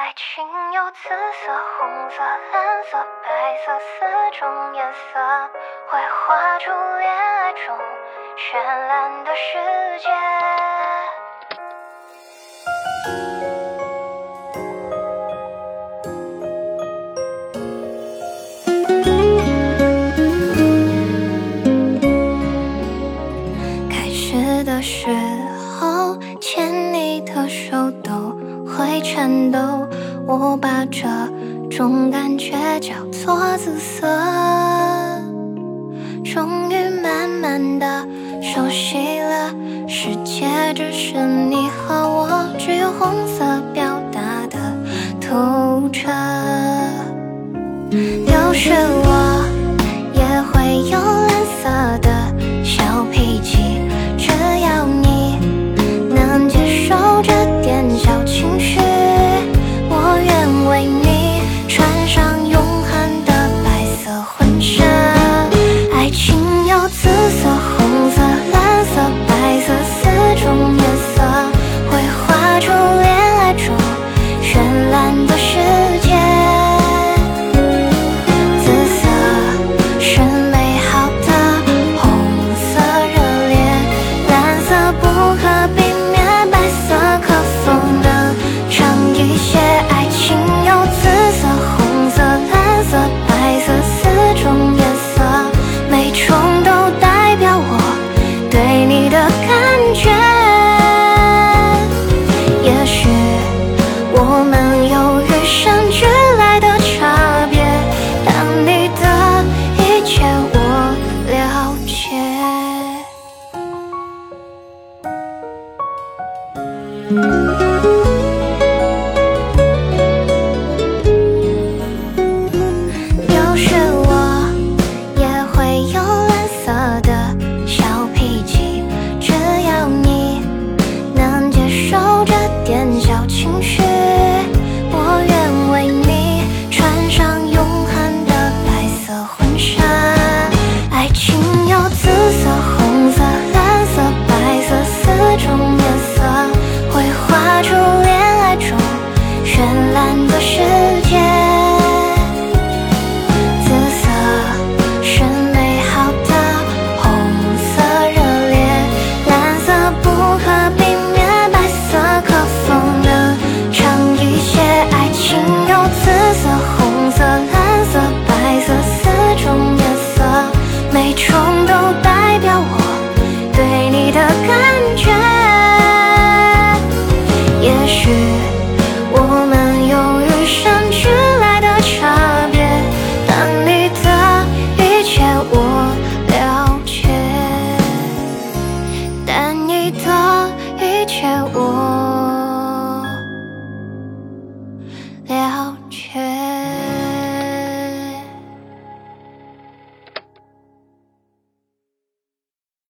爱情有紫色、红色、蓝色、白色四种颜色，会画出恋爱中绚烂的世界。开始的时候，牵你的手都。会颤抖我把这种感觉叫做紫色终于慢慢的熟悉了世界只剩你和我只有红色表达的透彻要是我 Música 也许